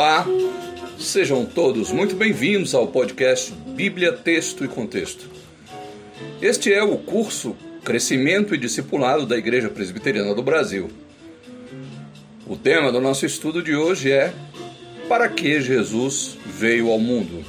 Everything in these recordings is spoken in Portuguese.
Olá, sejam todos muito bem-vindos ao podcast Bíblia, Texto e Contexto. Este é o curso Crescimento e Discipulado da Igreja Presbiteriana do Brasil. O tema do nosso estudo de hoje é Para que Jesus veio ao mundo?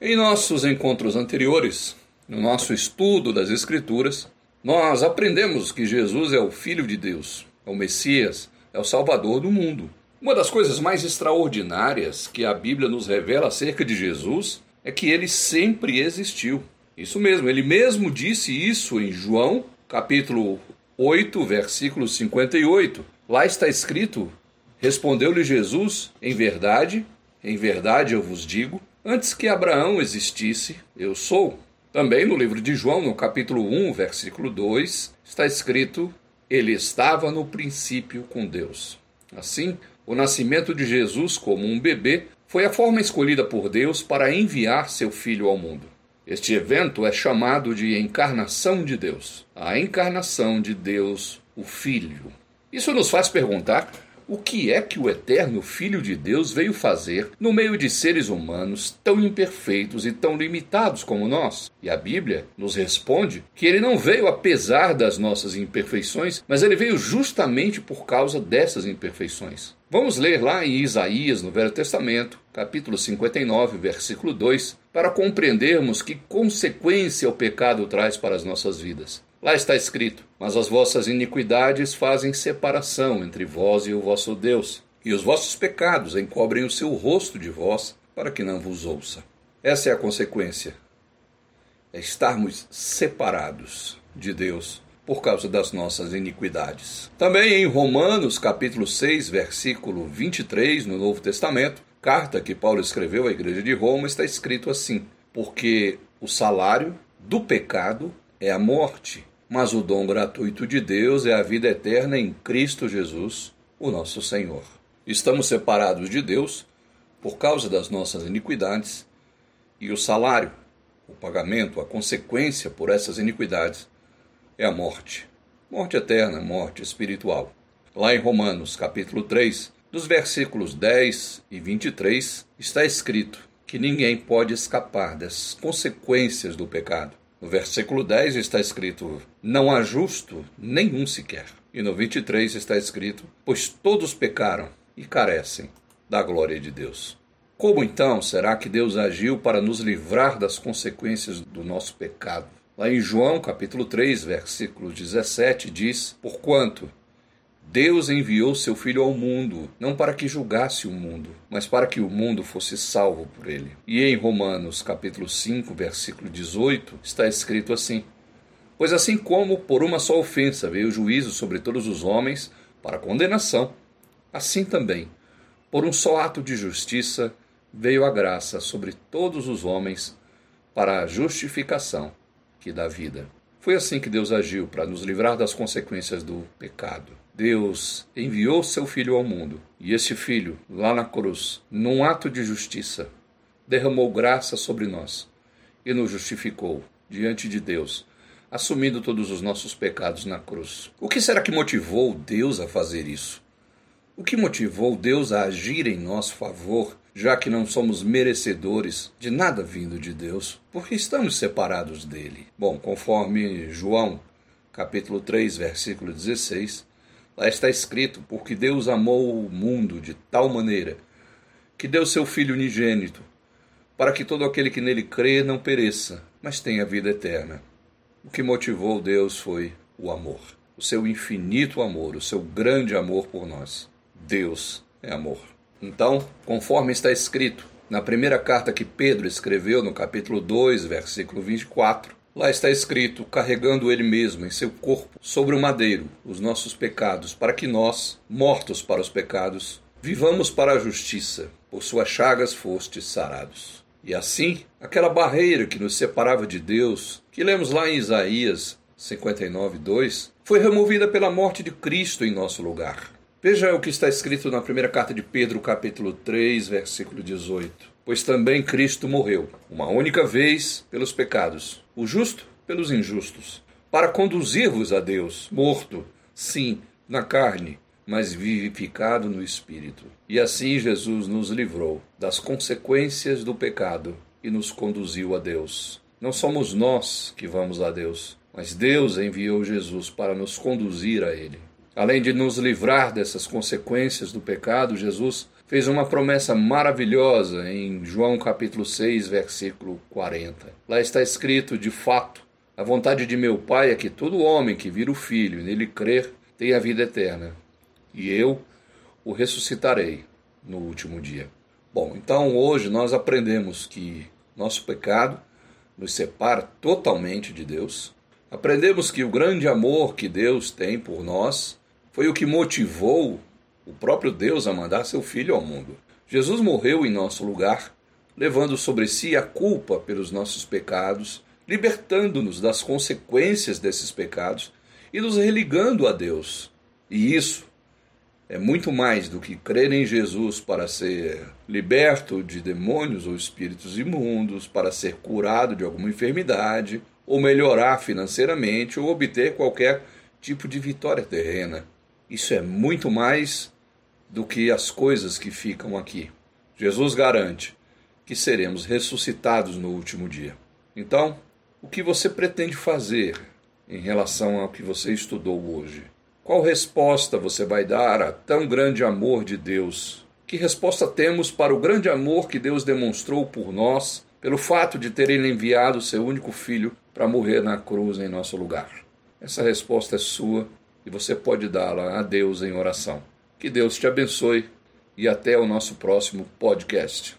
Em nossos encontros anteriores, no nosso estudo das Escrituras, nós aprendemos que Jesus é o Filho de Deus, é o Messias, é o Salvador do mundo. Uma das coisas mais extraordinárias que a Bíblia nos revela acerca de Jesus é que ele sempre existiu. Isso mesmo, ele mesmo disse isso em João, capítulo 8, versículo 58. Lá está escrito: Respondeu-lhe Jesus: Em verdade, em verdade eu vos digo, Antes que Abraão existisse, eu sou. Também no livro de João, no capítulo 1, versículo 2, está escrito: Ele estava no princípio com Deus. Assim, o nascimento de Jesus como um bebê foi a forma escolhida por Deus para enviar seu filho ao mundo. Este evento é chamado de encarnação de Deus, a encarnação de Deus, o Filho. Isso nos faz perguntar o que é que o eterno Filho de Deus veio fazer no meio de seres humanos tão imperfeitos e tão limitados como nós? E a Bíblia nos responde que ele não veio apesar das nossas imperfeições, mas ele veio justamente por causa dessas imperfeições. Vamos ler lá em Isaías, no Velho Testamento, capítulo 59, versículo 2, para compreendermos que consequência o pecado traz para as nossas vidas. Lá está escrito: Mas as vossas iniquidades fazem separação entre vós e o vosso Deus, e os vossos pecados encobrem o seu rosto de vós, para que não vos ouça. Essa é a consequência. É estarmos separados de Deus por causa das nossas iniquidades. Também em Romanos, capítulo 6, versículo 23, no Novo Testamento, carta que Paulo escreveu à igreja de Roma, está escrito assim: Porque o salário do pecado é a morte, mas o dom gratuito de Deus é a vida eterna em Cristo Jesus, o nosso Senhor. Estamos separados de Deus por causa das nossas iniquidades, e o salário, o pagamento, a consequência por essas iniquidades é a morte. Morte eterna, morte espiritual. Lá em Romanos, capítulo 3, dos versículos 10 e 23, está escrito que ninguém pode escapar das consequências do pecado. No versículo 10 está escrito: Não há justo nenhum sequer. E no 23 está escrito: Pois todos pecaram e carecem da glória de Deus. Como então será que Deus agiu para nos livrar das consequências do nosso pecado? Lá em João, capítulo 3, versículo 17, diz: Porquanto Deus enviou seu Filho ao mundo, não para que julgasse o mundo, mas para que o mundo fosse salvo por ele. E em Romanos, capítulo 5, versículo 18, está escrito assim: Pois assim como por uma só ofensa veio o juízo sobre todos os homens para condenação, assim também, por um só ato de justiça, veio a graça sobre todos os homens para a justificação que dá vida. Foi assim que Deus agiu para nos livrar das consequências do pecado. Deus enviou seu filho ao mundo, e esse filho, lá na cruz, num ato de justiça, derramou graça sobre nós e nos justificou diante de Deus, assumindo todos os nossos pecados na cruz. O que será que motivou Deus a fazer isso? O que motivou Deus a agir em nosso favor, já que não somos merecedores de nada vindo de Deus, porque estamos separados dele? Bom, conforme João, capítulo 3, versículo 16, Está escrito: Porque Deus amou o mundo de tal maneira que deu seu Filho unigênito, para que todo aquele que nele crê não pereça, mas tenha vida eterna. O que motivou Deus foi o amor, o seu infinito amor, o seu grande amor por nós. Deus é amor. Então, conforme está escrito na primeira carta que Pedro escreveu, no capítulo 2, versículo 24, Lá está escrito: carregando ele mesmo em seu corpo sobre o madeiro os nossos pecados, para que nós, mortos para os pecados, vivamos para a justiça. Por suas chagas fostes sarados. E assim, aquela barreira que nos separava de Deus, que lemos lá em Isaías 59, 2, foi removida pela morte de Cristo em nosso lugar. Veja o que está escrito na primeira carta de Pedro, capítulo 3, versículo 18 pois também Cristo morreu, uma única vez pelos pecados, o justo pelos injustos, para conduzir-vos a Deus, morto, sim, na carne, mas vivificado no espírito. E assim Jesus nos livrou das consequências do pecado e nos conduziu a Deus. Não somos nós que vamos a Deus, mas Deus enviou Jesus para nos conduzir a Ele. Além de nos livrar dessas consequências do pecado, Jesus fez uma promessa maravilhosa em João capítulo 6, versículo 40. Lá está escrito: De fato, a vontade de meu Pai é que todo homem que vira o Filho e nele crer tenha vida eterna, e eu o ressuscitarei no último dia. Bom, então hoje nós aprendemos que nosso pecado nos separa totalmente de Deus. Aprendemos que o grande amor que Deus tem por nós foi o que motivou o próprio Deus a mandar seu Filho ao mundo. Jesus morreu em nosso lugar, levando sobre si a culpa pelos nossos pecados, libertando-nos das consequências desses pecados e nos religando a Deus. E isso é muito mais do que crer em Jesus para ser liberto de demônios ou espíritos imundos, para ser curado de alguma enfermidade, ou melhorar financeiramente, ou obter qualquer tipo de vitória terrena. Isso é muito mais do que as coisas que ficam aqui. Jesus garante que seremos ressuscitados no último dia. Então, o que você pretende fazer em relação ao que você estudou hoje? Qual resposta você vai dar a tão grande amor de Deus? Que resposta temos para o grande amor que Deus demonstrou por nós, pelo fato de ter Ele enviado seu único filho para morrer na cruz em nosso lugar? Essa resposta é sua e você pode dá-la a Deus em oração. Que Deus te abençoe e até o nosso próximo podcast.